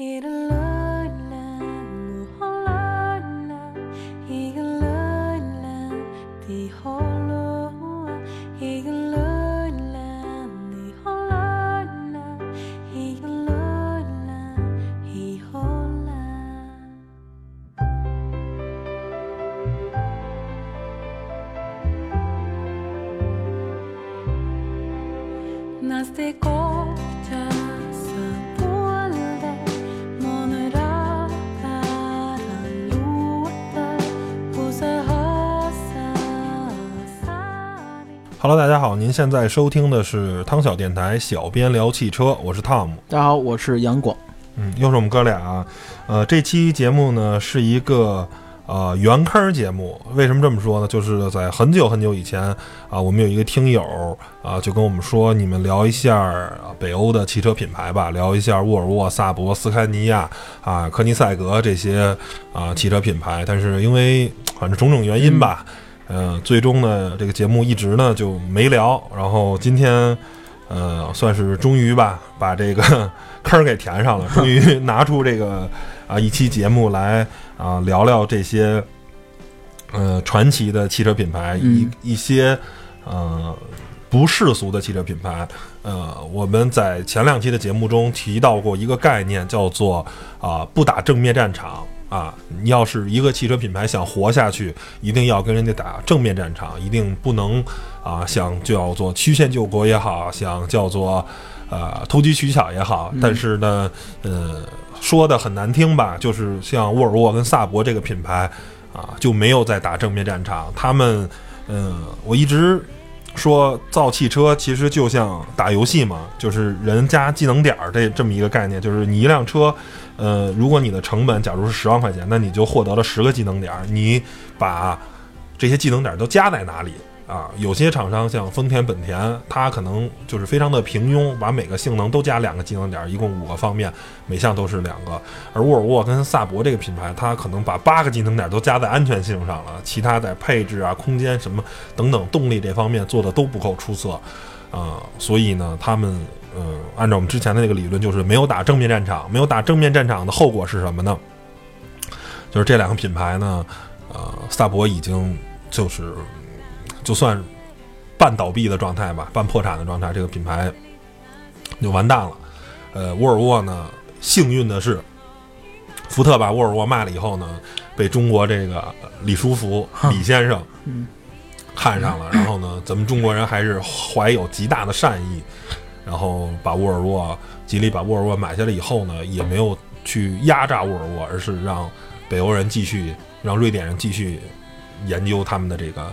It'll Hello，大家好，您现在收听的是汤小电台，小编聊汽车，我是汤姆。大家好，我是杨广。嗯，又是我们哥俩。啊呃，这期节目呢是一个呃原坑节目。为什么这么说呢？就是在很久很久以前啊，我们有一个听友啊，就跟我们说，你们聊一下北欧的汽车品牌吧，聊一下沃尔沃、萨博、斯堪尼亚啊、科尼赛格这些啊汽车品牌。但是因为反正种种原因吧。嗯，最终呢，这个节目一直呢就没聊。然后今天，呃，算是终于吧，把这个坑给填上了。终于拿出这个啊一期节目来啊聊聊这些呃传奇的汽车品牌，一一些呃不世俗的汽车品牌。呃，我们在前两期的节目中提到过一个概念，叫做啊不打正面战场。啊，你要是一个汽车品牌想活下去，一定要跟人家打正面战场，一定不能啊想叫做曲线救国也好，想叫做呃投机取巧也好。但是呢，呃，说的很难听吧，就是像沃尔沃跟萨博这个品牌啊，就没有在打正面战场。他们，嗯，我一直说造汽车其实就像打游戏嘛，就是人加技能点儿这这么一个概念，就是你一辆车。呃，如果你的成本假如是十万块钱，那你就获得了十个技能点。你把这些技能点都加在哪里啊？有些厂商像丰田、本田，它可能就是非常的平庸，把每个性能都加两个技能点，一共五个方面，每项都是两个。而沃尔沃跟萨博这个品牌，它可能把八个技能点都加在安全性上了，其他在配置啊、空间什么等等动力这方面做的都不够出色啊。所以呢，他们。嗯，按照我们之前的那个理论，就是没有打正面战场，没有打正面战场的后果是什么呢？就是这两个品牌呢，呃，萨博已经就是就算半倒闭的状态吧，半破产的状态，这个品牌就完蛋了。呃，沃尔沃呢，幸运的是，福特把沃尔沃卖了以后呢，被中国这个李书福李先生看上了，然后呢，咱们中国人还是怀有极大的善意。然后把沃尔沃，吉利把沃尔沃买下来以后呢，也没有去压榨沃尔沃，而是让北欧人继续，让瑞典人继续研究他们的这个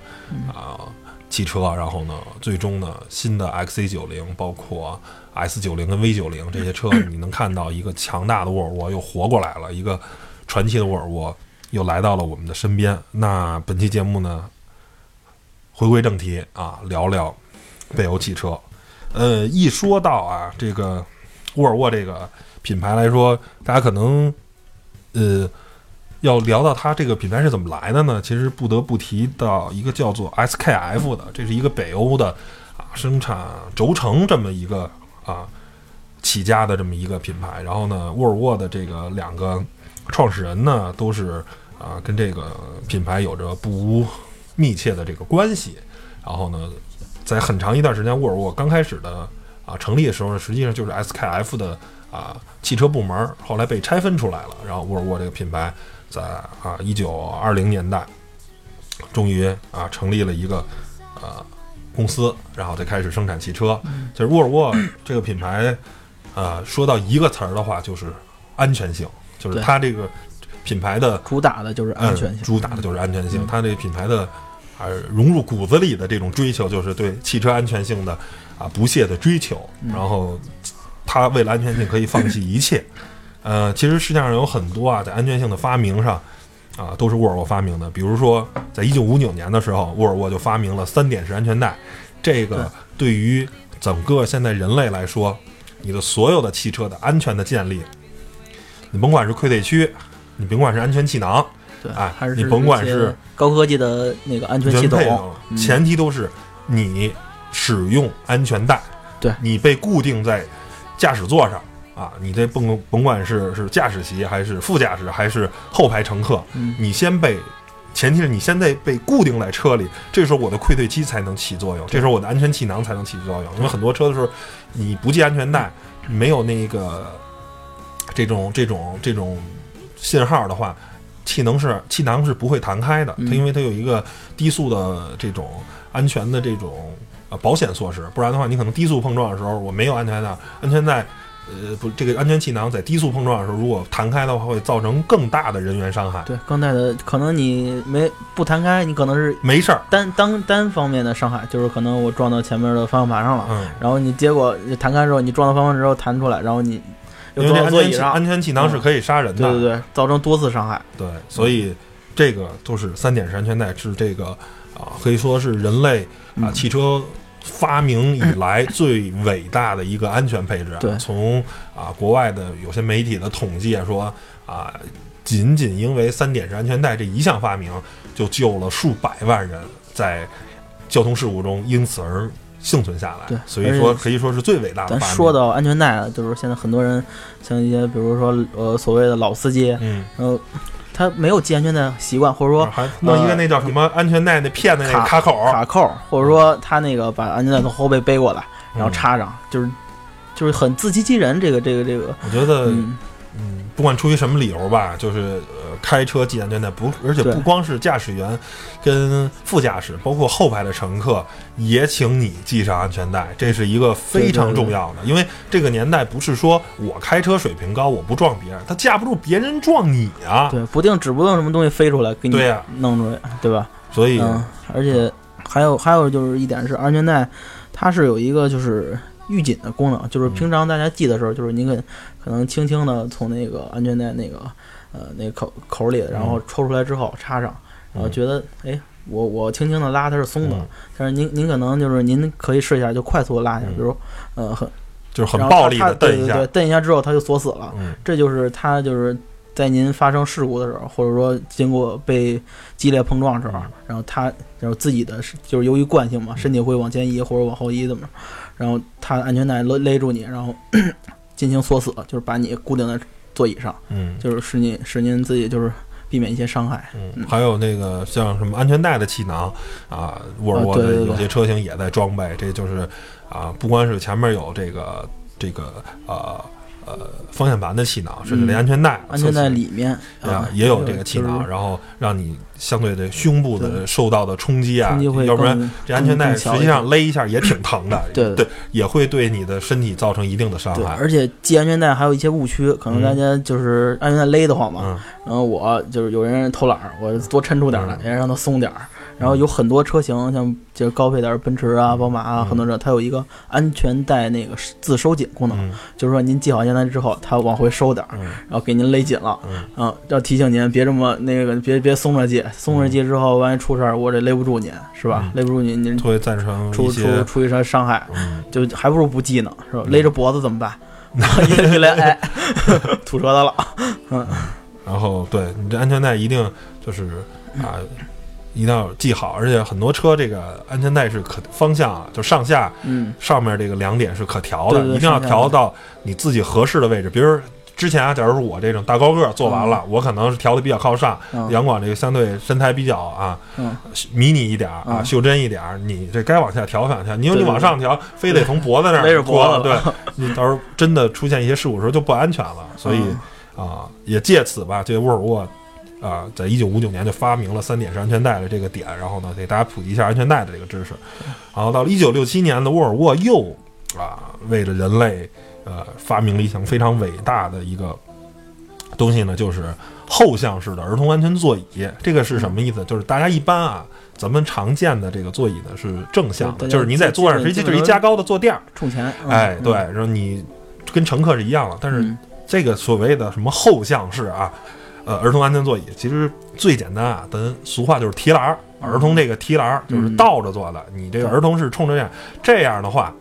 啊汽车。然后呢，最终呢，新的 XC 九零包括 S 九零跟 V 九零这些车，你能看到一个强大的沃尔沃又活过来了，一个传奇的沃尔沃又来到了我们的身边。那本期节目呢，回归正题啊，聊聊北欧汽车。呃，一说到啊，这个沃尔沃这个品牌来说，大家可能呃要聊到它这个品牌是怎么来的呢？其实不得不提到一个叫做 SKF 的，这是一个北欧的啊生产轴承这么一个啊起家的这么一个品牌。然后呢，沃尔沃的这个两个创始人呢，都是啊跟这个品牌有着不密切的这个关系。然后呢。在很长一段时间，沃尔沃刚开始的啊成立的时候呢，实际上就是 SKF 的啊汽车部门，后来被拆分出来了。然后沃尔沃这个品牌在啊一九二零年代，终于啊成立了一个呃公司，然后再开始生产汽车。就是沃尔沃这个品牌，呃，说到一个词儿的话，就是安全性，就是它这个品牌的主打的就是安全性，主打的就是安全性。它这个品牌的。啊，融入骨子里的这种追求，就是对汽车安全性的啊不懈的追求。然后，他为了安全性可以放弃一切。呃，其实世界上有很多啊，在安全性的发明上啊，都是沃尔沃发明的。比如说，在一九五九年的时候，沃尔沃就发明了三点式安全带。这个对于整个现在人类来说，你的所有的汽车的安全的建立，你甭管是溃退区，你甭管是安全气囊。哎，还是你甭管是高科技的那个安全系统，前提都是你使用安全带。对，你被固定在驾驶座上，啊，你这甭甭管是是驾驶席还是副驾驶还是后排乘客，你先被。前提是你现在被固定在车里，这时候我的溃退机才能起作用，这时候我的安全气囊才能起作用。因为很多车的时候，你不系安全带，没有那个这种这种这种信号的话，气囊是气囊是不会弹开的。它因为它有一个低速的这种安全的这种呃保险措施，不然的话，你可能低速碰撞的时候，我没有安全带，安全带。呃，不，这个安全气囊在低速碰撞的时候，如果弹开的话，会造成更大的人员伤害。对，更大的可能你没不弹开，你可能是没事儿，单单单方面的伤害，就是可能我撞到前面的方向盘上了，嗯，然后你结果弹开之后，你撞到方向盘之后弹出来，然后你因为安全安全气囊是可以杀人的，对对对，造成多次伤害。对，所以这个就是三点式安全带，是这个啊，可以说是人类啊汽车。发明以 来最伟大的一个安全配置。对，从啊国外的有些媒体的统计说啊，仅仅因为三点式安全带这一项发明，就救了数百万人在交通事故中因此而幸存下来。对，所以说可以说是最伟大的。咱说到安全带，就是现在很多人像一些，比如说呃所谓的老司机，嗯，然后。他没有系安全带习惯，或者说还弄一个那叫什么安全带那片的那个卡口卡扣，或者说他那个把安全带从后背背过来，然后插上，就是就是很自欺欺人。这个这个这个，我觉得。嗯，不管出于什么理由吧，就是呃，开车系安全带不，而且不光是驾驶员跟副驾驶，包括后排的乘客也请你系上安全带，这是一个非常重要的。因为这个年代不是说我开车水平高，我不撞别人，他架不住别人撞你啊。对，不定指不定什么东西飞出来给你弄出来，对吧？所以，而且还有还有就是一点是安全带，它是有一个就是。预紧的功能就是平常大家系的时候，就是您可可能轻轻的从那个安全带那个呃那口口里，然后抽出来之后插上，然后觉得哎，我我轻轻的拉它是松的，但是您您可能就是您可以试一下，就快速的拉一下，比如呃很就是很暴力的蹬一下，蹬一下之后它就锁死了，这就是它就是。在您发生事故的时候，或者说经过被激烈碰撞的时候，然后它就是自己的，就是由于惯性嘛，身体会往前移或者往后移，怎么着？然后它安全带勒勒住你，然后进行锁死，就是把你固定在座椅上，嗯，就是使您使您自己就是避免一些伤害。嗯，还有那个像什么安全带的气囊啊，沃尔沃的有些车型也在装备，这就是啊，不光是前面有这个这个呃。呃，方向盘的气囊，甚至连安全带，安全带里面啊也有这个气囊，然后让你相对的胸部的受到的冲击啊，要不然这安全带实际上勒一下也挺疼的，对。对，也会对你的身体造成一定的伤害。而且系安全带还有一些误区，可能大家就是安全带勒得慌嘛，然后我就是有人偷懒，我多抻出点来，也让它松点儿。然后有很多车型，像就是高配点奔驰啊、宝马啊，很多车它有一个安全带那个自收紧功能，就是说您系好安全带之后，它往回收点儿，然后给您勒紧了，嗯，要提醒您别这么那个，别别松着系，松着系之后，万一出事儿，我这勒不住您，是吧？勒不住您，您会造成出出出一些伤害，就还不如不系呢，是吧？勒着脖子怎么办？一勒哎，吐舌头了，嗯。然后对你这安全带一定就是啊。一定要系好，而且很多车这个安全带是可方向啊，就上下，嗯，上面这个两点是可调的，一定要调到你自己合适的位置。比如之前啊，假如说我这种大高个做完了，我可能是调的比较靠上，杨广这个相对身材比较啊，迷你一点啊，袖珍一点，你这该往下调往下，你说你往上调，非得从脖子那儿勒着脖子，对，你到时候真的出现一些事故时候就不安全了。所以啊，也借此吧，这沃尔沃。啊，在一九五九年就发明了三点式安全带的这个点，然后呢，给大家普及一下安全带的这个知识。然后到了一九六七年的沃尔沃又啊，为了人类呃，发明了一项非常伟大的一个东西呢，就是后向式的儿童安全座椅。这个是什么意思？就是大家一般啊，咱们常见的这个座椅呢是正向的，就是你在坐上实际就是一加高的坐垫，冲前。哎，对，然后你跟乘客是一样的，但是这个所谓的什么后向式啊。呃，儿童安全座椅其实最简单啊，咱俗话就是提篮儿。儿童这个提篮儿就是倒着坐的，你这个儿童是冲着这样，这样的话，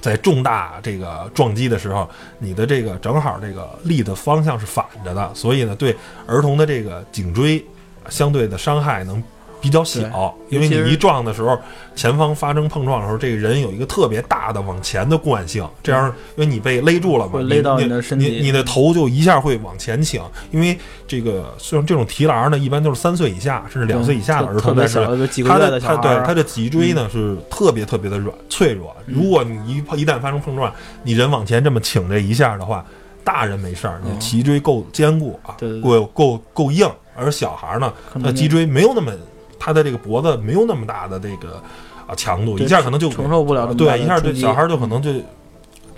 在重大这个撞击的时候，你的这个正好这个力的方向是反着的，所以呢，对儿童的这个颈椎相对的伤害能比较小，因为你一撞的时候，前方发生碰撞的时候，这个人有一个特别大的往前的惯性，这样，因为你被勒住了嘛，勒到你的身体，你你的头就一下会往前倾，因为这个像这种提篮呢，一般都是三岁以下甚至两岁以下的儿童在使，他的他对他的脊椎呢是特别特别的软脆弱，如果你一一旦发生碰撞，你人往前这么倾这一下的话，大人没事儿，你脊椎够坚固啊，够够够硬，而小孩呢，他脊椎没有那么。他的这个脖子没有那么大的这个啊强度，一下可能就承受不了。对，一下就小孩就可能就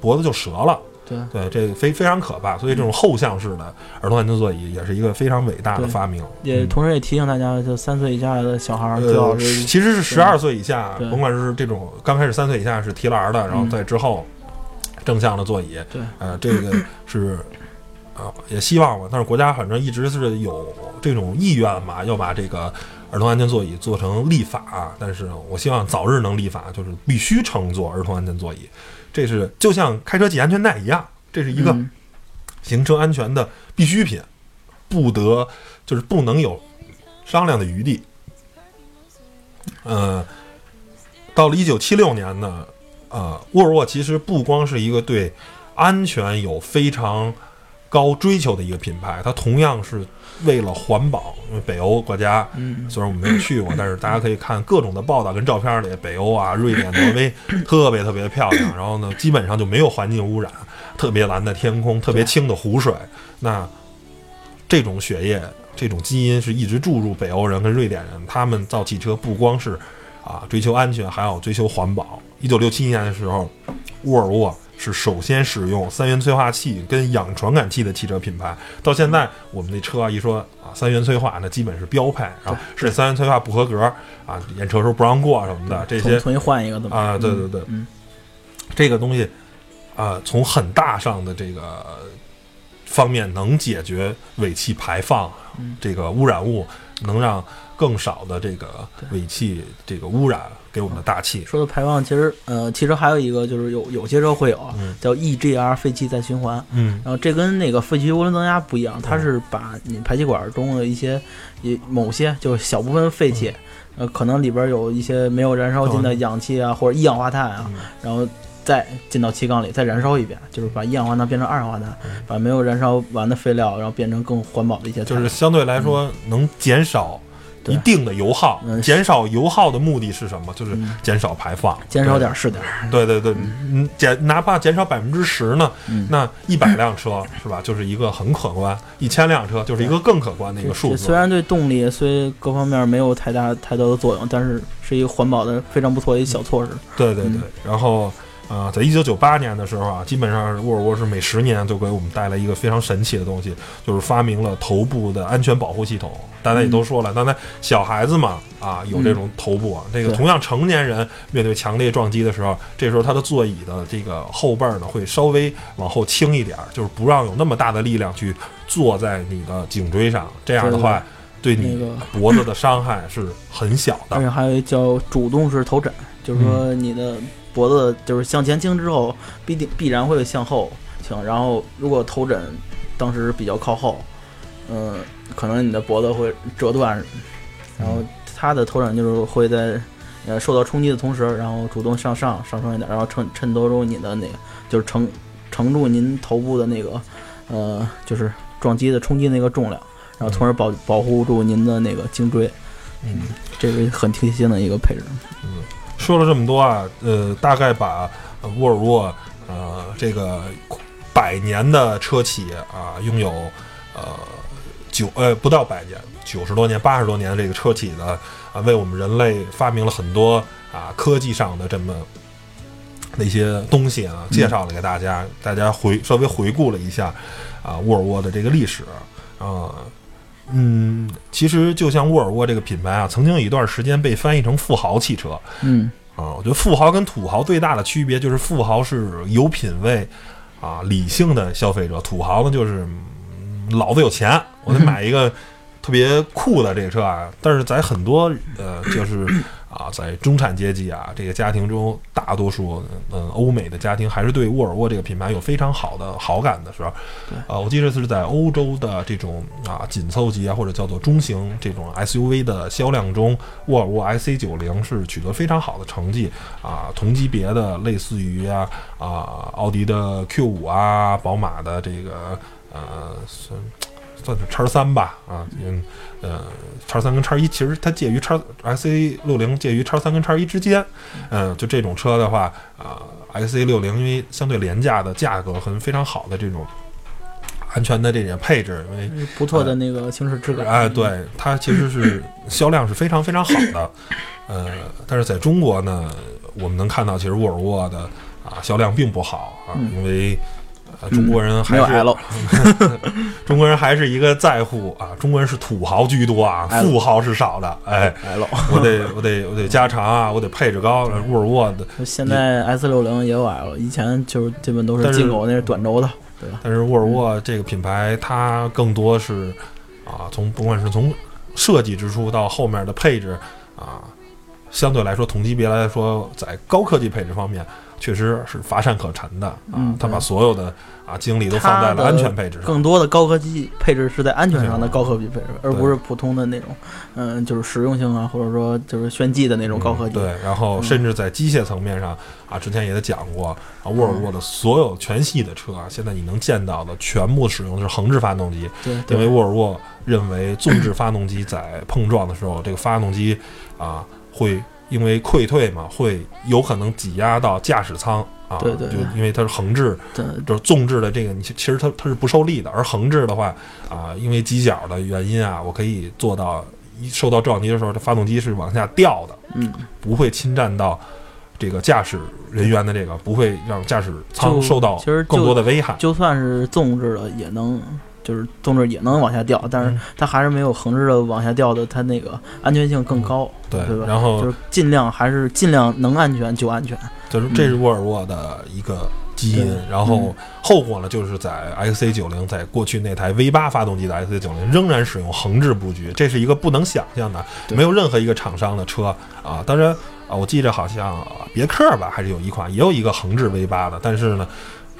脖子就折了。对对，这非非常可怕。所以这种后向式的儿童安全座椅也是一个非常伟大的发明。也同时也提醒大家，就三岁以下的小孩最好是其实是十二岁以下，甭管是这种刚开始三岁以下是提篮的，然后在之后正向的座椅。对，呃，这个是啊，也希望吧。但是国家反正一直是有这种意愿嘛，要把这个。儿童安全座椅做成立法，但是我希望早日能立法，就是必须乘坐儿童安全座椅。这是就像开车系安全带一样，这是一个行车安全的必需品，不得就是不能有商量的余地。呃，到了一九七六年呢，呃，沃尔沃其实不光是一个对安全有非常高追求的一个品牌，它同样是。为了环保，因为北欧国家，虽然我们没有去过，但是大家可以看各种的报道跟照片里，北欧啊、瑞典、挪威特别特别漂亮。然后呢，基本上就没有环境污染，特别蓝的天空，特别清的湖水。那这种血液、这种基因是一直注入北欧人跟瑞典人，他们造汽车不光是啊追求安全，还要追求环保。一九六七年的时候，沃尔沃。是首先使用三元催化器跟氧传感器的汽车品牌，到现在我们那车啊一说啊三元催化，那基本是标配啊，是三元催化不合格啊，验车时候不让过什么的这些，重新换一个啊，对对对，嗯这个东西啊，从很大上的这个方面能解决尾气排放这个污染物，能让更少的这个尾气这个污染。给我们的大气。说的排放，其实呃，其实还有一个就是有有些车会有叫 EGR 废气再循环，嗯，然后这跟那个废气涡轮增压不一样，它是把你排气管中的一些一某些就是小部分废气，呃，可能里边有一些没有燃烧尽的氧气啊或者一氧化碳啊，然后再进到气缸里再燃烧一遍，就是把一氧化碳变成二氧化碳，把没有燃烧完的废料然后变成更环保的一些，就是相对来说能减少。一定的油耗，减少油耗的目的是什么？就是减少排放，减少点是点。对对对，嗯，减哪怕减少百分之十呢？那一百辆车是吧，就是一个很可观；一千辆车就是一个更可观的一个数字。虽然对动力虽各方面没有太大太多的作用，但是是一个环保的非常不错的一小措施。对对对，然后。啊，在一九九八年的时候啊，基本上沃尔沃是每十年就给我们带来一个非常神奇的东西，就是发明了头部的安全保护系统。大家也都说了，刚才小孩子嘛，啊，有这种头部，这个同样成年人面对强烈撞击的时候，这时候他的座椅的这个后背呢会稍微往后倾一点，就是不让有那么大的力量去坐在你的颈椎上，这样的话对你脖子的伤害是很小的。而且还有叫主动式头枕，就是说你的。脖子就是向前倾之后，必定必然会向后倾。然后，如果头枕当时比较靠后，嗯，可能你的脖子会折断。然后，它的头枕就是会在呃受到冲击的同时，然后主动向上上升一点，然后衬衬托住你的那个，就是承承住您头部的那个呃，就是撞击的冲击那个重量，然后从而保保护住您的那个颈椎。嗯，这是很贴心的一个配置。嗯。说了这么多啊，呃，大概把沃尔沃呃这个百年的车企啊，拥有呃九呃不到百年九十多年八十多年这个车企的啊，为我们人类发明了很多啊科技上的这么那些东西啊，介绍了给大家，大家回稍微回顾了一下啊沃尔沃的这个历史啊。嗯，其实就像沃尔沃这个品牌啊，曾经有一段时间被翻译成富豪汽车。嗯，啊，我觉得富豪跟土豪最大的区别就是富豪是有品位啊，理性的消费者；土豪呢就是老子有钱，我得买一个特别酷的这个车啊。但是在很多呃，就是啊，在中产阶级啊这个家庭中，大多数嗯欧美的家庭还是对沃尔沃这个品牌有非常好的好感的时候，啊，我记得是在欧洲的这种啊紧凑级啊或者叫做中型这种 SUV 的销量中，沃尔沃 IC90 是取得非常好的成绩啊，同级别的类似于啊啊奥迪的 Q5 啊，宝马的这个呃算算是叉三吧啊嗯。呃，叉三跟叉一其实它介于叉 S A 六零介于叉三跟叉一之间，嗯，就这种车的话啊，S A 六零因为相对廉价的价格和非常好的这种安全的这点配置，因为不错的那个行驶质感，哎，对它其实是销量是非常非常好的，呃，但是在中国呢，我们能看到其实沃尔沃的啊销量并不好啊，因为。中国人还是 中国人还是一个在乎啊，中国人是土豪居多啊，富豪是少的。哎，我得我得我得加长啊，我得配置高。沃尔沃的现在 S 六零也有 L，以前就是基本都是进口那是短轴的，对吧？但是沃尔沃这个品牌它更多是啊，从不管是从设计之初到后面的配置啊，相对来说同级别来说，在高科技配置方面。确实是乏善可陈的啊！他把所有的啊精力都放在了安全配置上，更多的高科技配置是在安全上的高科技配置，而不是普通的那种，嗯，就是实用性啊，或者说就是炫技的那种高科技。对，然后甚至在机械层面上啊，之前也讲过啊，沃尔沃的所有全系的车啊，现在你能见到的全部使用的是横置发动机，对，因为沃尔沃认为纵置发动机在碰撞的时候，这个发动机啊会。因为溃退嘛，会有可能挤压到驾驶舱啊。对对。就因为它是横置，就是纵置的这个，你其实它它是不受力的。而横置的话啊，因为犄角的原因啊，我可以做到一受到撞击的时候，它发动机是往下掉的，嗯，不会侵占到这个驾驶人员的这个，不会让驾驶舱受到更多的危害。就算是纵置的也能。就是纵置也能往下掉，但是它还是没有横着的往下掉的，它那个安全性更高，对对吧？然后就是尽量还是尽量能安全就安全。就是这是沃尔沃的一个基因，然后后果呢，就是在 XC 九零在过去那台 V 八发动机的 XC 九零仍然使用横置布局，这是一个不能想象的，没有任何一个厂商的车啊。当然啊，我记着好像别克吧，还是有一款也有一个横置 V 八的，但是呢。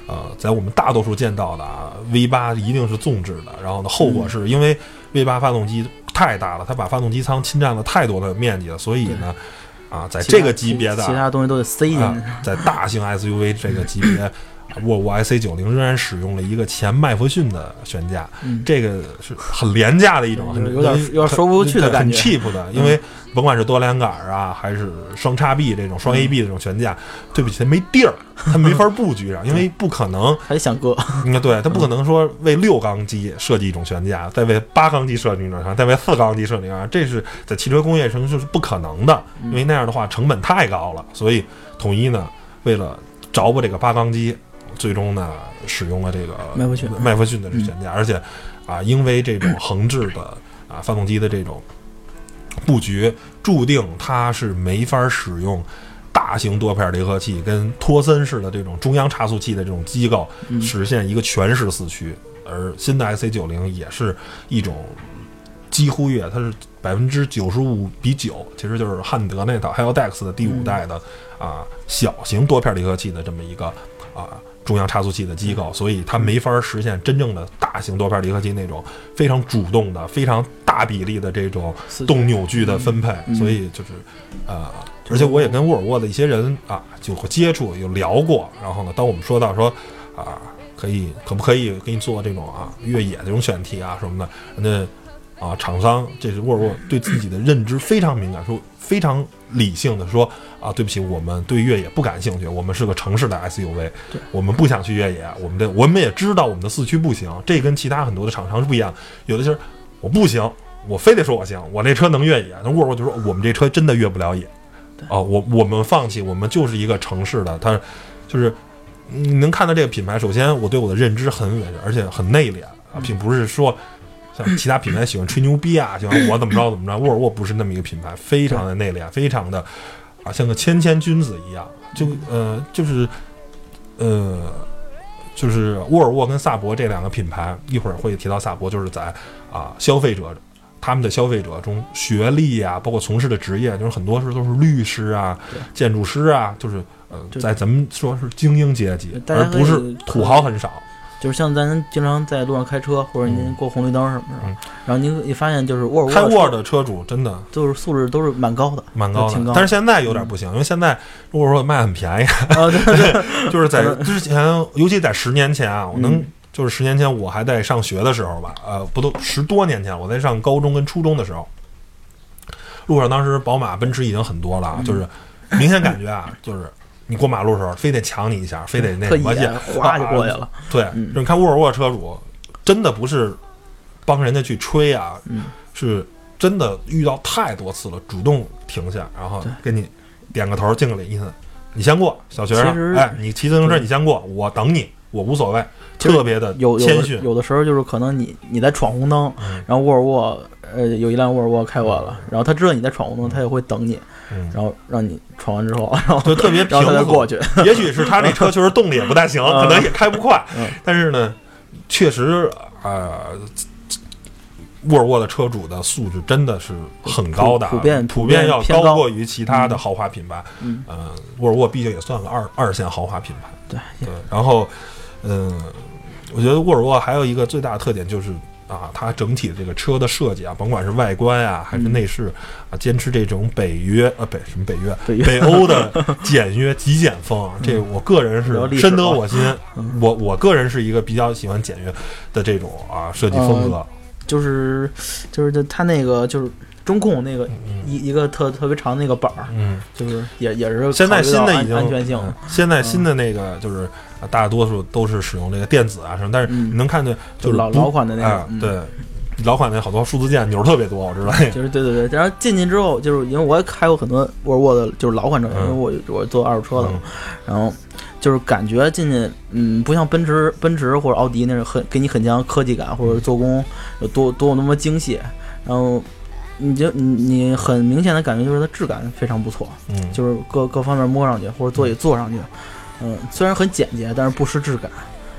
呃，在我们大多数见到的啊，V 八一定是纵置的。然后呢，后果是因为 V 八发动机太大了，它把发动机舱侵占了太多的面积了，所以呢，啊，在这个级别的其他东西都得塞进去。在大型 SUV 这个级别。沃尔沃 i c 九零仍然使用了一个前麦弗逊的悬架，这个是很廉价的一种，有点有点说不过去的感觉，很 cheap 的。因为甭管是多连杆啊，还是双叉臂这种双 A B 这种悬架，对不起，它没地儿，它没法布局上，因为不可能还想搁。该对，它不可能说为六缸机设计一种悬架，再为八缸机设计一种悬架，再为四缸机设计啊，这是在汽车工业上就是不可能的，因为那样的话成本太高了。所以统一呢，为了着不这个八缸机。最终呢，使用了这个麦弗逊麦弗逊的悬架，而且啊，因为这种横置的啊发动机的这种布局，注定它是没法使用大型多片离合器跟托森式的这种中央差速器的这种机构实现一个全时四驱。而新的 S C 九零也是一种几乎越，它是百分之九十五比九，其实就是汉德那套 h e l d e x 的第五代的啊小型多片离合器的这么一个啊。中央差速器的机构，所以它没法实现真正的大型多片离合器那种非常主动的、非常大比例的这种动扭矩的分配。所以就是，呃，而且我也跟沃尔沃的一些人啊，就会接触有聊过。然后呢，当我们说到说啊，可以可不可以给你做这种啊越野这种选题啊什么的，那啊厂商这是沃尔沃对自己的认知非常敏感，说非常理性的说。啊，对不起，我们对越野不感兴趣。我们是个城市的 SUV，我们不想去越野。我们的我们也知道我们的四驱不行，这跟其他很多的厂商是不一样。有的就是我不行，我非得说我行，我这车能越野。那沃尔沃就说我们这车真的越不了野。啊，我我们放弃，我们就是一个城市的。它就是你能看到这个品牌，首先我对我的认知很稳，而且很内敛啊，并不是说像其他品牌喜欢吹牛逼啊，喜欢我怎么着怎么着。沃尔沃不是那么一个品牌，非常的内敛，非常的。啊，像个谦谦君子一样，就呃，就是，呃，就是沃尔沃跟萨博这两个品牌，一会儿会提到萨博，就是在啊消费者他们的消费者中学历啊，包括从事的职业，就是很多是都是律师啊、建筑师啊，就是呃，在咱们说是精英阶级，而不是土豪很少。就是像咱经常在路上开车，或者您过红绿灯什么的，然后您一发现就是沃尔沃开沃尔的车主真的就是素质都是蛮高的，蛮高的。但是现在有点不行，因为现在沃尔沃卖很便宜。啊，对对，就是在之前，尤其在十年前啊，我能就是十年前我还在上学的时候吧，呃，不都十多年前，我在上高中跟初中的时候，路上当时宝马、奔驰已经很多了，就是明显感觉啊，就是。你过马路的时候，非得抢你一下，非得那什么，哗就过去了。对，你看沃尔沃车主，真的不是帮人家去吹啊，是真的遇到太多次了，主动停下，然后给你点个头，敬个礼，意思你先过，小学生，哎，你骑自行车你先过，我等你，我无所谓，特别的有谦逊。有的时候就是可能你你在闯红灯，然后沃尔沃呃有一辆沃尔沃开过来了，然后他知道你在闯红灯，他也会等你。然后让你闯完之后，然后就特别平再过去。也许是他那车确实动力也不太行，可能也开不快。但是呢，确实啊，沃尔沃的车主的素质真的是很高的，普遍普遍要高过于其他的豪华品牌。嗯，沃尔沃毕竟也算个二二线豪华品牌。对对。然后，嗯，我觉得沃尔沃还有一个最大的特点就是。啊，它整体的这个车的设计啊，甭管是外观啊，还是内饰啊，坚持这种北约啊北什么北约北欧的简约极简风，这我个人是深得我心。我我个人是一个比较喜欢简约的这种啊设计风格，就是就是它那个就是。中控那个一一个特特别长的那个板儿，嗯，就是也也是现在新的已经安全性。现在新的那个就是大多数都是使用这个电子啊什么，但是你能看见就是老老款的那个，对，老款那好多数字键钮特别多，我知道。就是对对对，然后进去之后，就是因为我也开过很多沃尔沃的，就是老款车，因为我我做二手车的嘛，然后就是感觉进去，嗯，不像奔驰奔驰或者奥迪那种很给你很强科技感，或者做工有多多那么精细，然后。你就你你很明显的感觉就是它质感非常不错，嗯，就是各各方面摸上去或者座椅坐上去，嗯，虽然很简洁，但是不失质感。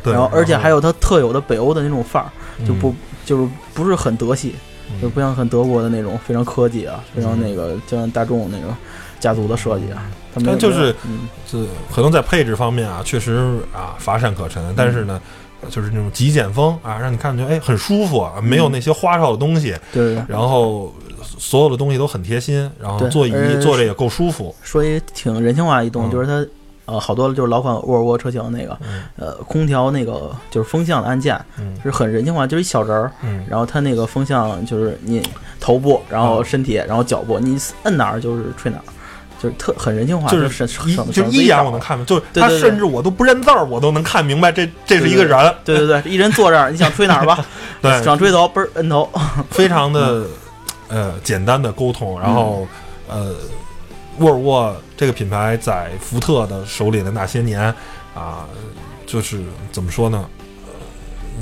然后而且还有它特有的北欧的那种范儿，就不就是不是很德系，就不像很德国的那种非常科技啊，非常那个就像大众那个家族的设计啊。但就是，是可能在配置方面啊，确实啊乏善可陈，但是呢。就是那种极简风啊，让你看着哎很舒服，没有那些花哨的东西。对。然后所有的东西都很贴心，然后座椅坐着也够舒服。说一挺人性化一动，就是它呃好多就是老款沃尔沃车型那个呃空调那个就是风向的按键是很人性化，就是一小人儿。嗯。然后它那个风向就是你头部，然后身体，然后脚部，你摁哪儿就是吹哪儿。就是特很人性化，就是一就一眼我能看明，就是他甚至我都不认字儿，我都能看明白这这是一个人。对对对，一人坐这儿，你想吹哪儿吧？对，想吹头，嘣儿摁头，非常的呃简单的沟通。然后呃，沃尔沃这个品牌在福特的手里的那些年啊，就是怎么说呢？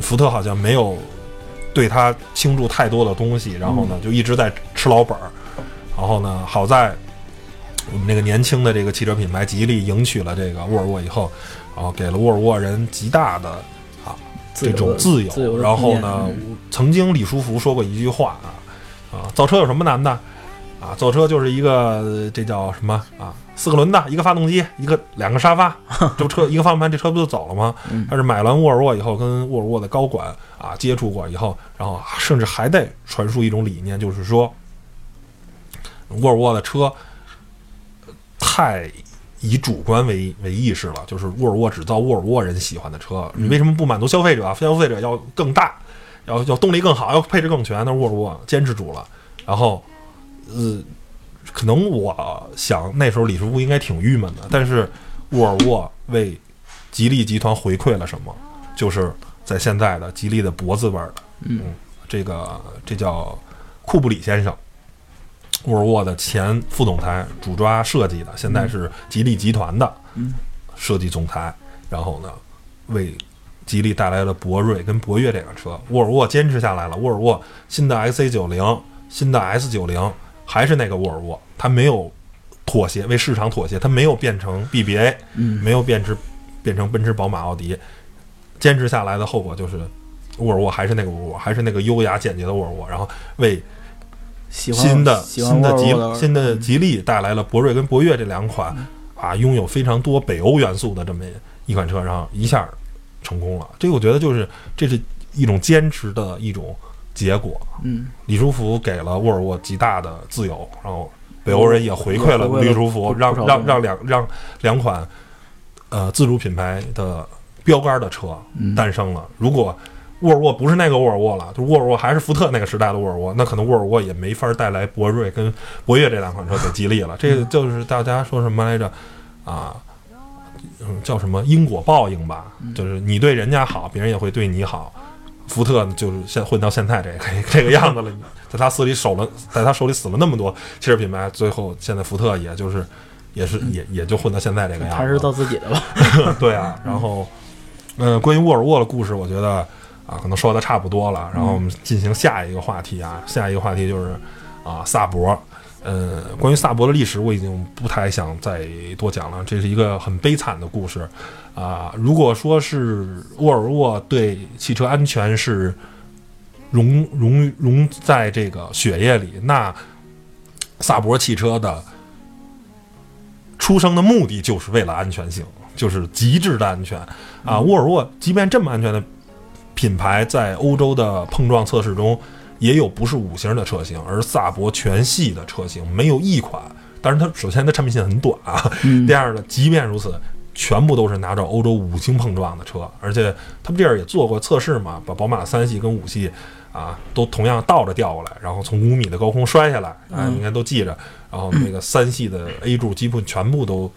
福特好像没有对他倾注太多的东西，然后呢就一直在吃老本儿。然后呢，好在。我们那个年轻的这个汽车品牌吉利迎娶了这个沃尔沃以后，然后给了沃尔沃人极大的啊这种自由。然后呢，曾经李书福说过一句话啊啊，造车有什么难的啊？造车就是一个这叫什么啊？四个轮子，一个发动机，一个两个沙发，这不车一个方向盘，这车不就走了吗？但是买完沃尔沃以后，跟沃尔沃的高管啊接触过以后，然后甚至还在传输一种理念，就是说沃尔沃的车。太以主观为为意识了，就是沃尔沃只造沃尔沃人喜欢的车，你为什么不满足消费者？消费者要更大，要要动力更好，要配置更全，那沃尔沃坚持住了。然后，呃，可能我想那时候李书福应该挺郁闷的，但是沃尔沃为吉利集团回馈了什么？就是在现在的吉利的脖子味儿的，嗯，这个这叫库布里先生。沃尔沃的前副总裁主抓设计的，现在是吉利集团的设计总裁。然后呢，为吉利带来了博瑞跟博越这辆车。沃尔沃坚持下来了。沃尔沃新的 XC 九零、新的 S 九零还是那个沃尔沃，它没有妥协，为市场妥协，它没有变成 BBA，没有变成变成奔驰、宝马、奥迪。坚持下来的后果就是，沃尔沃还是那个沃尔沃，还是那个优雅简洁的沃尔沃。然后为新的新的吉新的吉利带来了博瑞跟博越这两款啊，拥有非常多北欧元素的这么一款车，然后一下成功了。这个我觉得就是这是一种坚持的一种结果。嗯，李书福给了沃尔沃极大的自由，然后北欧人也回馈了李书福，让让让两让两款呃自主品牌的标杆的车诞生了。如果沃尔沃不是那个沃尔沃了，就沃尔沃还是福特那个时代的沃尔沃，那可能沃尔沃也没法带来博瑞跟博越这两款车给吉利了。这个就是大家说什么来着？啊，嗯，叫什么因果报应吧？就是你对人家好，别人也会对你好。福特就是现混到现在这个 这个样子了，在他手里守了，在他手里死了那么多汽车品牌，最后现在福特也就是也是也也就混到现在这个样子。还是到自己的吧。对啊，然后，嗯，关于沃尔沃的故事，我觉得。啊，可能说的差不多了，然后我们进行下一个话题啊。下一个话题就是啊，萨博。呃，关于萨博的历史，我已经不太想再多讲了。这是一个很悲惨的故事啊。如果说是沃尔沃对汽车安全是融融融在这个血液里，那萨博汽车的出生的目的就是为了安全性，就是极致的安全啊。沃尔沃即便这么安全的。品牌在欧洲的碰撞测试中，也有不是五星的车型，而萨博全系的车型没有一款。但是它首先它产品线很短啊，第二呢，即便如此，全部都是拿着欧洲五星碰撞的车，而且他们这儿也做过测试嘛，把宝马三系跟五系啊都同样倒着调过来，然后从五米的高空摔下来啊，应该都记着。然后那个三系的 A 柱基本全部都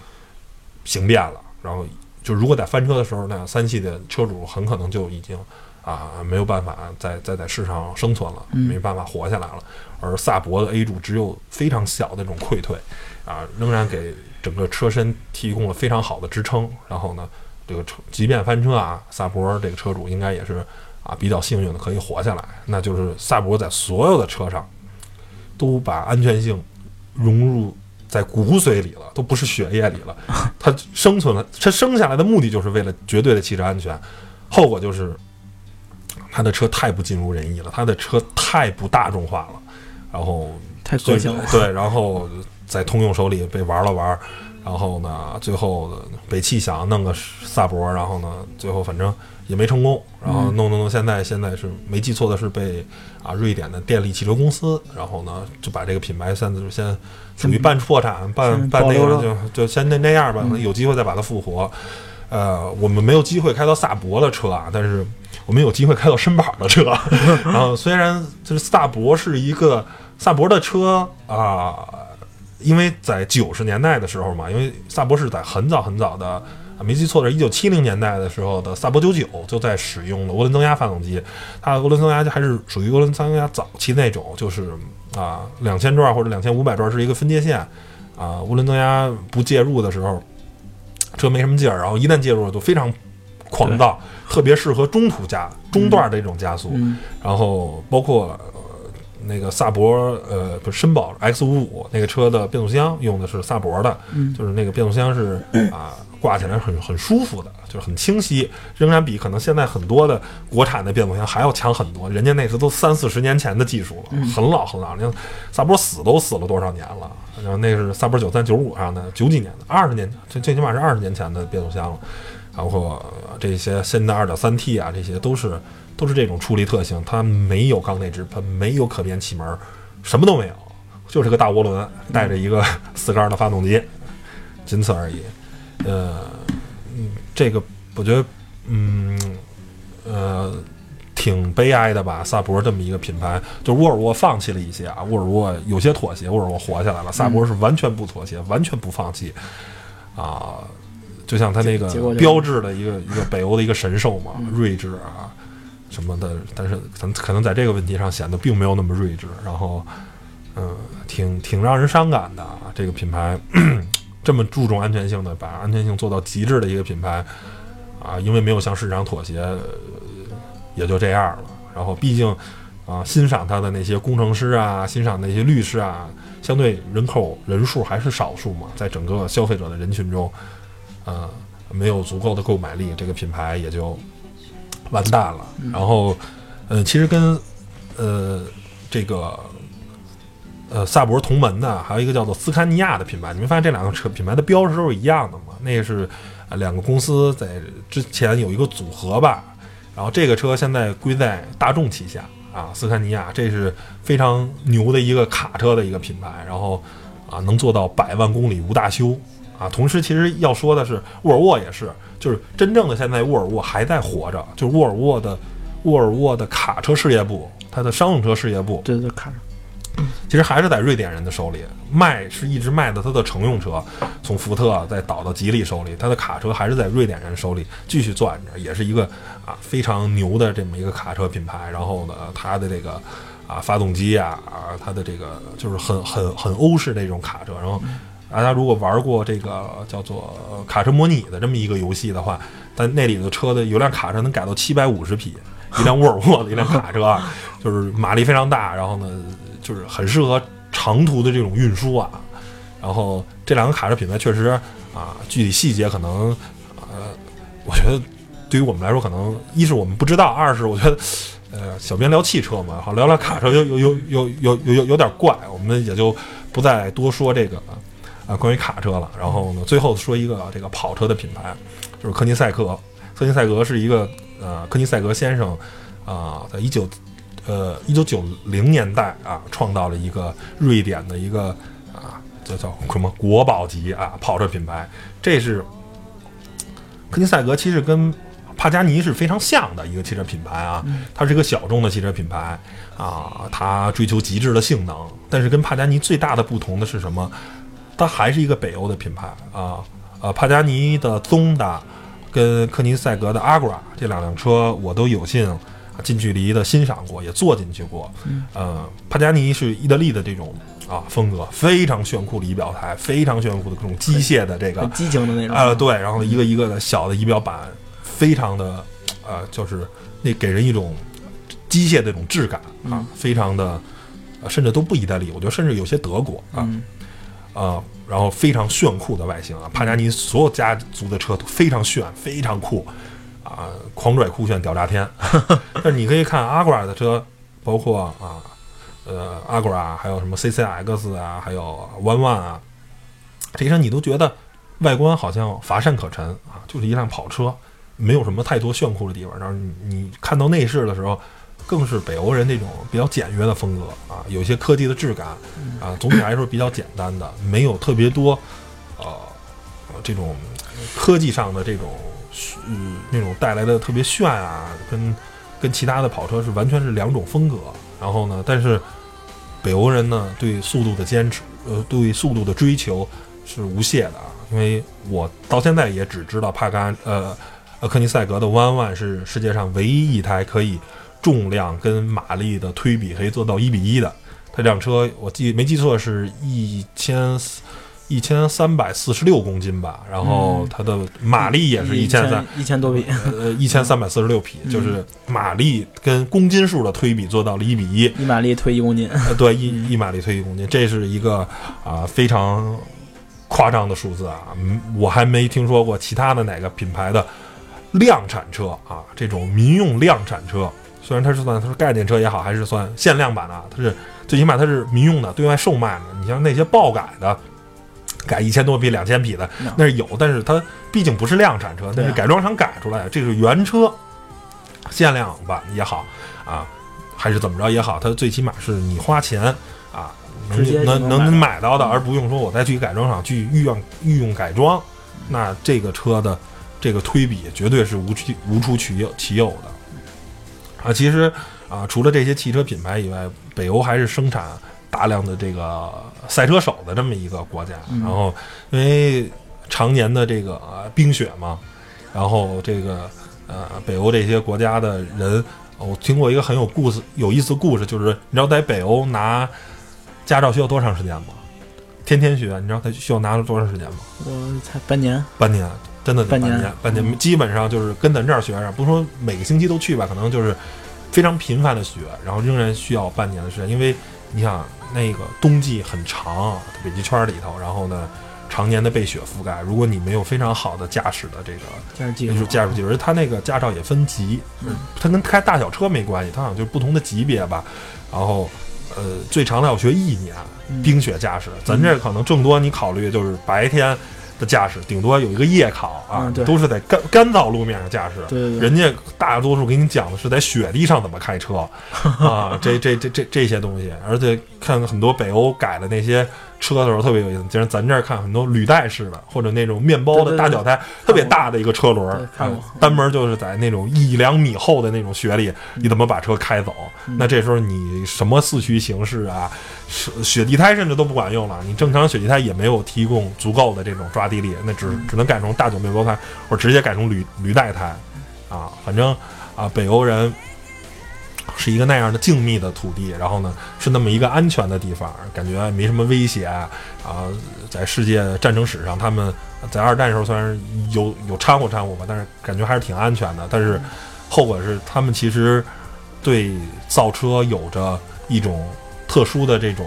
形变了，然后就如果在翻车的时候，呢三系的车主很可能就已经。啊，没有办法再再在世上生存了，没办法活下来了。而萨博的 A 柱只有非常小的这种溃退，啊，仍然给整个车身提供了非常好的支撑。然后呢，这个车即便翻车啊，萨博这个车主应该也是啊比较幸运的，可以活下来。那就是萨博在所有的车上都把安全性融入在骨髓里了，都不是血液里了。它生存了，它生下来的目的就是为了绝对的汽车安全，后果就是。他的车太不尽如人意了，他的车太不大众化了，然后太个性了。对，然后在通用手里被玩了玩，然后呢，最后北汽想弄个萨博，然后呢，最后反正也没成功，然后弄弄弄，现在现在是没记错的是被啊瑞典的电力汽车公司，然后呢就把这个品牌现在就先属于半破产，半半那个就就先那那样吧，有机会再把它复活。呃，我们没有机会开到萨博的车啊，但是。我们有机会开到绅宝的车，然后虽然就是萨博是一个萨博的车啊，因为在九十年代的时候嘛，因为萨博是在很早很早的，没记错是一九七零年代的时候的萨博九九就在使用了涡轮增压发动机，它的涡轮增压还是属于涡轮增压早期那种，就是啊两千转或者两千五百转是一个分界线啊，涡轮增压不介入的时候，车没什么劲儿，然后一旦介入了就非常。狂躁，特别适合中途加中段的这种加速，然后包括那个萨博，呃，不是绅宝 X 五五那个车的变速箱用的是萨博的，就是那个变速箱是 啊，挂起来很很舒服的，就是很清晰，仍然比可能现在很多的国产的变速箱还要强很多。人家那时都三四十年前的技术了，很老很老。你看萨博死都死了多少年了？然后那是萨博九三九五上的九几年的，二十年，最最起码是二十年前的变速箱了。包括这些新的二点三 T 啊，这些都是都是这种处理特性，它没有缸内直喷，没有可变气门，什么都没有，就是个大涡轮带着一个四缸的发动机，仅此而已。呃，嗯，这个我觉得，嗯，呃，挺悲哀的吧。萨博这么一个品牌，就沃尔沃放弃了一些啊，沃尔沃有些妥协，沃尔沃活下来了，萨博是完全不妥协，完全不放弃啊。就像它那个标志的一个一个北欧的一个神兽嘛，睿智啊什么的，但是可能可能在这个问题上显得并没有那么睿智，然后嗯，挺挺让人伤感的啊。这个品牌这么注重安全性的，把安全性做到极致的一个品牌啊，因为没有向市场妥协，也就这样了。然后毕竟啊，欣赏它的那些工程师啊，欣赏那些律师啊，相对人口人数还是少数嘛，在整个消费者的人群中。呃，没有足够的购买力，这个品牌也就完蛋了。然后，呃，其实跟呃这个呃萨博同门的，还有一个叫做斯堪尼亚的品牌。你没发现这两个车品牌的标识都是一样的吗？那是两个公司在之前有一个组合吧。然后这个车现在归在大众旗下啊，斯堪尼亚，这是非常牛的一个卡车的一个品牌。然后啊，能做到百万公里无大修啊。同时，其实要说的是，沃尔沃也是，就是真正的现在沃尔沃还在活着，就是沃尔沃的沃尔沃的卡车事业部。它的商用车事业部，对对，卡，其实还是在瑞典人的手里卖，是一直卖的。它的乘用车从福特再倒到吉利手里，它的卡车还是在瑞典人手里继续攥着，也是一个啊非常牛的这么一个卡车品牌。然后呢，它的这个啊发动机啊啊，它的这个就是很很很欧式的这种卡车。然后大家如果玩过这个叫做卡车模拟的这么一个游戏的话，在那里的车的有辆卡车能改到七百五十匹。一辆沃尔沃的一辆卡车，就是马力非常大，然后呢，就是很适合长途的这种运输啊，然后这两个卡车品牌确实啊，具体细节可能呃，我觉得对于我们来说可能一是我们不知道，二是我觉得呃，小编聊汽车嘛，好聊聊卡车，有有有有有有点怪，我们也就不再多说这个啊，关于卡车了。然后呢，最后说一个这个跑车的品牌，就是柯尼塞格。柯尼塞格是一个呃，柯尼塞格先生啊，在一九。呃一九九零年代啊，创造了一个瑞典的一个啊，叫叫什么国宝级啊跑车品牌。这是科尼赛格，其实跟帕加尼是非常像的一个汽车品牌啊。它是一个小众的汽车品牌啊，它追求极致的性能。但是跟帕加尼最大的不同的是什么？它还是一个北欧的品牌啊。呃，帕加尼的宗达。跟科尼赛格的 Agra 这两辆车，我都有幸近距离的欣赏过，也坐进去过。呃，帕加尼是意大利的这种啊风格，非常炫酷的仪表台，非常炫酷的这种机械的这个激情的那种。呃，对，然后一个一个的小的仪表板，非常的呃，就是那给人一种机械的这种质感啊，非常的，甚至都不意大利，我觉得甚至有些德国啊，啊。然后非常炫酷的外形啊，帕加尼所有家族的车都非常炫，非常酷，啊，狂拽酷炫屌炸天。但是你可以看阿 r a 的车，包括啊，呃，阿 r a 还有什么 CCX 啊，还有 One One 啊，这些车你都觉得外观好像乏善可陈啊，就是一辆跑车，没有什么太多炫酷的地方。然后你看到内饰的时候。更是北欧人那种比较简约的风格啊，有一些科技的质感啊，总体来说比较简单的，没有特别多，呃，这种科技上的这种嗯那种带来的特别炫啊，跟跟其他的跑车是完全是两种风格。然后呢，但是北欧人呢对速度的坚持，呃，对速度的追求是无懈的啊。因为我到现在也只知道帕甘呃呃科尼赛格的弯弯是世界上唯一一台可以。重量跟马力的推比可以做到一比一的，它这辆车我记没记错是一千一千三百四十六公斤吧，然后它的马力也是一千三一千多匹，呃一千三百四十六匹，就是马力跟公斤数的推比做到了一比一，一马力推一公斤，对，一一马力推一公斤，这是一个啊非常夸张的数字啊，我还没听说过其他的哪个品牌的量产车啊，这种民用量产车。虽然它是算它是概念车也好，还是算限量版的，它是最起码它是民用的，对外售卖的。你像那些爆改的，改一千多匹、两千匹的，那是有，但是它毕竟不是量产车，那是改装厂改出来的。这是原车，限量版也好啊，还是怎么着也好，它最起码是你花钱啊，能能能买到的，而不用说我再去改装厂去御用御用改装。那这个车的这个推比绝对是无其无出其有其有的。啊，其实啊，除了这些汽车品牌以外，北欧还是生产大量的这个赛车手的这么一个国家。然后，因为常年的这个冰雪嘛，然后这个呃，北欧这些国家的人，我听过一个很有故事、有意思故事，就是你知道在北欧拿驾照需要多长时间吗？天天学，你知道他需要拿了多长时间吗？我才半年。半年。真的半年，半年基本上就是跟咱这儿学上，不说每个星期都去吧，可能就是非常频繁的学，然后仍然需要半年的时间，因为你想那个冬季很长，北极圈里头，然后呢常年的被雪覆盖，如果你没有非常好的驾驶的这个驾驶技术，驾驶技术，而他那个驾照也分级，它跟开大小车没关系，它好像就是不同的级别吧，然后呃，最长的要学一年冰雪驾驶。咱这可能更多你考虑就是白天的驾驶，顶多有一个夜考啊，都是在干干燥路面上驾驶。对对，人家大多数给你讲的是在雪地上怎么开车啊，这这这这这些东西，而且看很多北欧改的那些。车的时候特别有意思，就是咱这儿看很多履带式的，或者那种面包的大脚胎，特别大的一个车轮，看单门就是在那种一两米厚的那种雪里，你怎么把车开走？那这时候你什么四驱形式啊，雪地胎甚至都不管用了，你正常雪地胎也没有提供足够的这种抓地力，那只只能改成大脚面包胎，或者直接改成履履带胎，啊，反正啊，北欧人。是一个那样的静谧的土地，然后呢，是那么一个安全的地方，感觉没什么威胁啊。在世界战争史上，他们在二战时候虽然有有掺和掺和吧，但是感觉还是挺安全的。但是后果是，他们其实对造车有着一种特殊的这种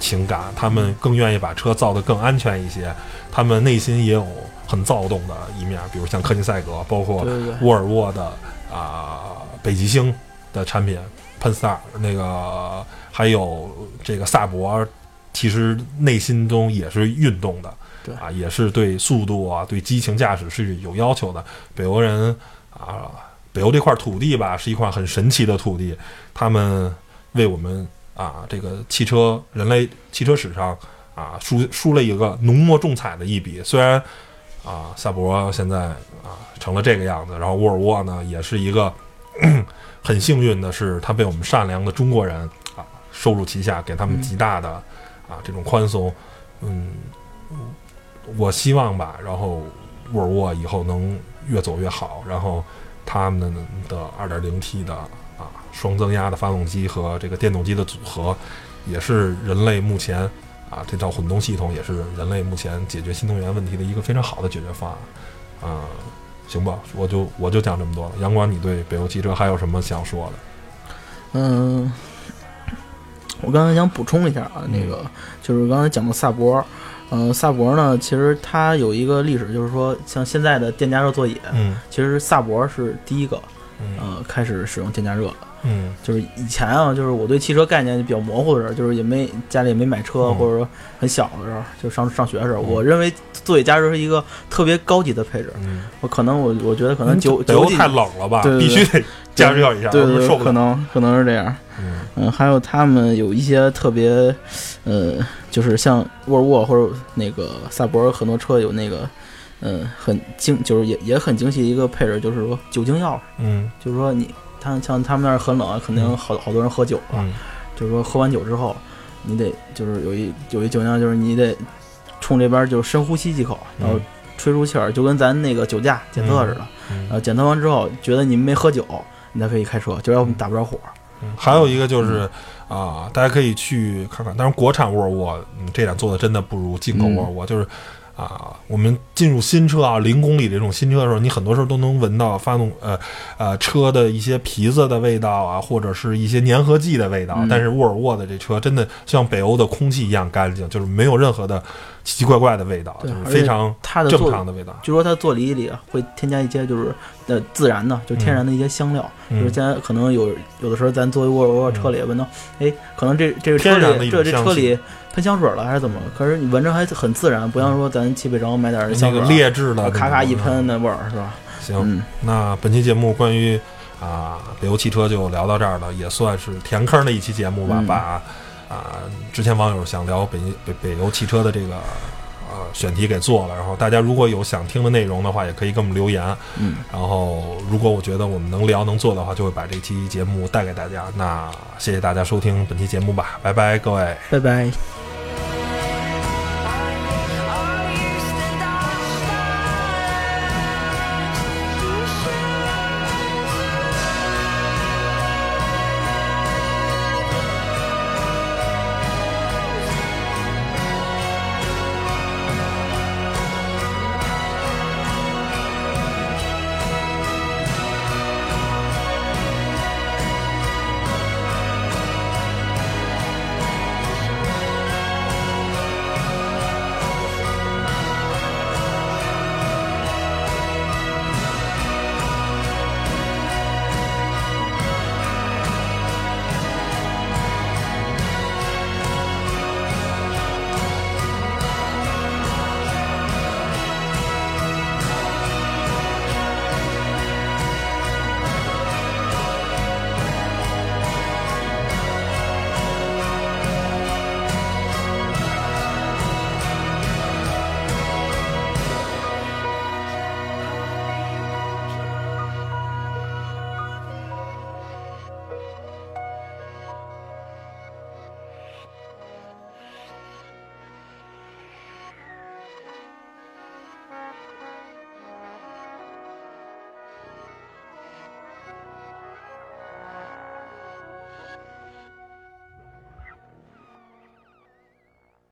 情感，他们更愿意把车造得更安全一些。他们内心也有很躁动的一面，比如像科尼赛格，包括沃尔沃的啊北极星。的产品，喷 star 那个还有这个萨博，其实内心中也是运动的，对啊，也是对速度啊，对激情驾驶是有要求的。北欧人啊，北欧这块土地吧，是一块很神奇的土地，他们为我们啊这个汽车人类汽车史上啊输输了一个浓墨重彩的一笔。虽然啊萨博现在啊成了这个样子，然后沃尔沃呢也是一个。很幸运的是，他被我们善良的中国人啊收入旗下，给他们极大的啊这种宽松。嗯，我希望吧，然后沃尔沃以后能越走越好，然后他们的二点零 T 的啊双增压的发动机和这个电动机的组合，也是人类目前啊这套混动系统也是人类目前解决新能源问题的一个非常好的解决方案啊。行吧，我就我就讲这么多了。阳光，你对北欧汽车还有什么想说的？嗯，我刚才想补充一下啊，那个就是刚才讲的萨博，嗯，萨博呢，其实它有一个历史，就是说像现在的电加热座椅，嗯，其实萨博是第一个，呃，开始使用电加热的。嗯，就是以前啊，就是我对汽车概念比较模糊的时候，就是也没家里也没买车，或者说很小的时候，就上上学的时候，我认为座椅加热是一个特别高级的配置。我可能我我觉得可能九九太冷了吧，必须得加热一下，对对，受不了。可能可能是这样。嗯，还有他们有一些特别，呃，就是像沃尔沃或者那个萨博很多车有那个，嗯，很精，就是也也很精细的一个配置，就是说酒精钥匙。嗯，就是说你。他像他们那儿很冷，肯定好好多人喝酒了。就是说喝完酒之后，你得就是有一有一酒量，就是你得冲这边就深呼吸几口，然后吹出气儿，就跟咱那个酒驾检测似的。然后检测完之后，觉得你们没喝酒，你才可以开车，就要打不着火。还有一个就是啊，大家可以去看看，但是国产沃尔沃这点做的真的不如进口沃尔沃，就是。啊，我们进入新车啊，零公里这种新车的时候，你很多时候都能闻到发动呃呃车的一些皮子的味道啊，或者是一些粘合剂的味道。但是沃尔沃的这车真的像北欧的空气一样干净，就是没有任何的奇奇怪怪的味道，就是非常它的正常的味道。据说它座椅里会添加一些就是呃自然的，就天然的一些香料。就是现在可能有有的时候咱作为沃尔沃车里闻到，哎，可能这这个车里这这车里。喷香水了还是怎么？可是你闻着还很自然，不像说咱去北城买点那个劣质的，咔咔一喷那味儿是吧？行，那本期节目关于啊北欧汽车就聊到这儿了，也算是填坑的一期节目吧。把啊之前网友想聊北北北欧汽车的这个。呃，选题给做了，然后大家如果有想听的内容的话，也可以给我们留言。嗯，然后如果我觉得我们能聊能做的话，就会把这期节目带给大家。那谢谢大家收听本期节目吧，拜拜，各位，拜拜。